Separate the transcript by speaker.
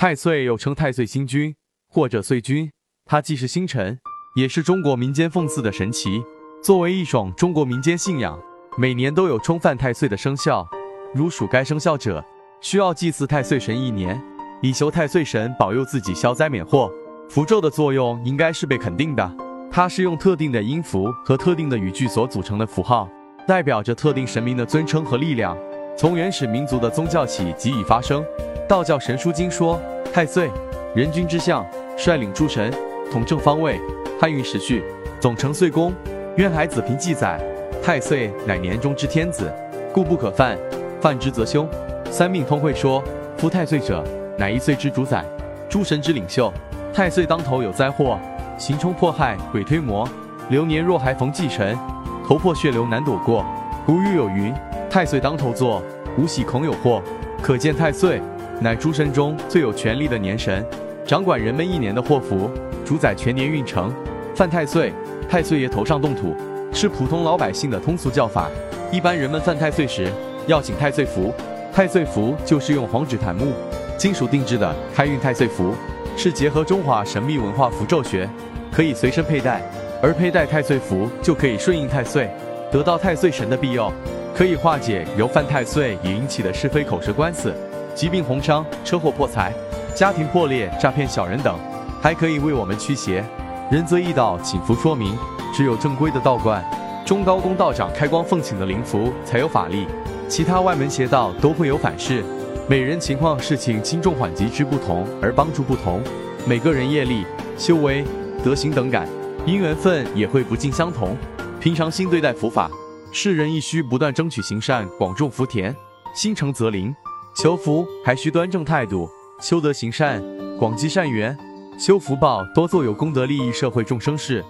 Speaker 1: 太岁又称太岁星君或者岁君，它既是星辰，也是中国民间奉祀的神祇。作为一种中国民间信仰，每年都有冲犯太岁的生肖。如属该生肖者，需要祭祀太岁神一年，以求太岁神保佑自己消灾免祸。符咒的作用应该是被肯定的，它是用特定的音符和特定的语句所组成的符号，代表着特定神明的尊称和力量。从原始民族的宗教起即已发生。道教神书经说，太岁，人君之相，率领诸神，统正方位。汉运时序，总成岁宫。渊海子平记载，太岁乃年中之天子，故不可犯。犯之则凶。三命通会说，夫太岁者，乃一岁之主宰，诸神之领袖。太岁当头有灾祸，行冲迫害，鬼推磨。流年若还逢忌辰，头破血流难躲过。古语有云：太岁当头坐，无喜恐有祸。可见太岁乃诸神中最有权力的年神，掌管人们一年的祸福，主宰全年运程。犯太岁，太岁爷头上动土，是普通老百姓的通俗叫法。一般人们犯太岁时，要请太岁符，太岁符就是用黄纸檀木金属定制的开运太岁符，是结合中华神秘文化符咒学，可以随身佩戴，而佩戴太岁符就可以顺应太岁，得到太岁神的庇佑，可以化解由犯太岁引起的是非口舌官司、疾病红伤、车祸破财、家庭破裂、诈骗小人等，还可以为我们驱邪。仁则易道请符说明，只有正规的道观、中高公道长开光奉请的灵符才有法力。其他外门邪道都会有反噬，每人情况、事情轻重缓急之不同而帮助不同，每个人业力、修为、德行等感，因缘分也会不尽相同。平常心对待佛法，世人亦需不断争取行善，广种福田，心诚则灵。求福还需端正态度，修德行善，广积善缘，修福报，多做有功德利益社会众生事。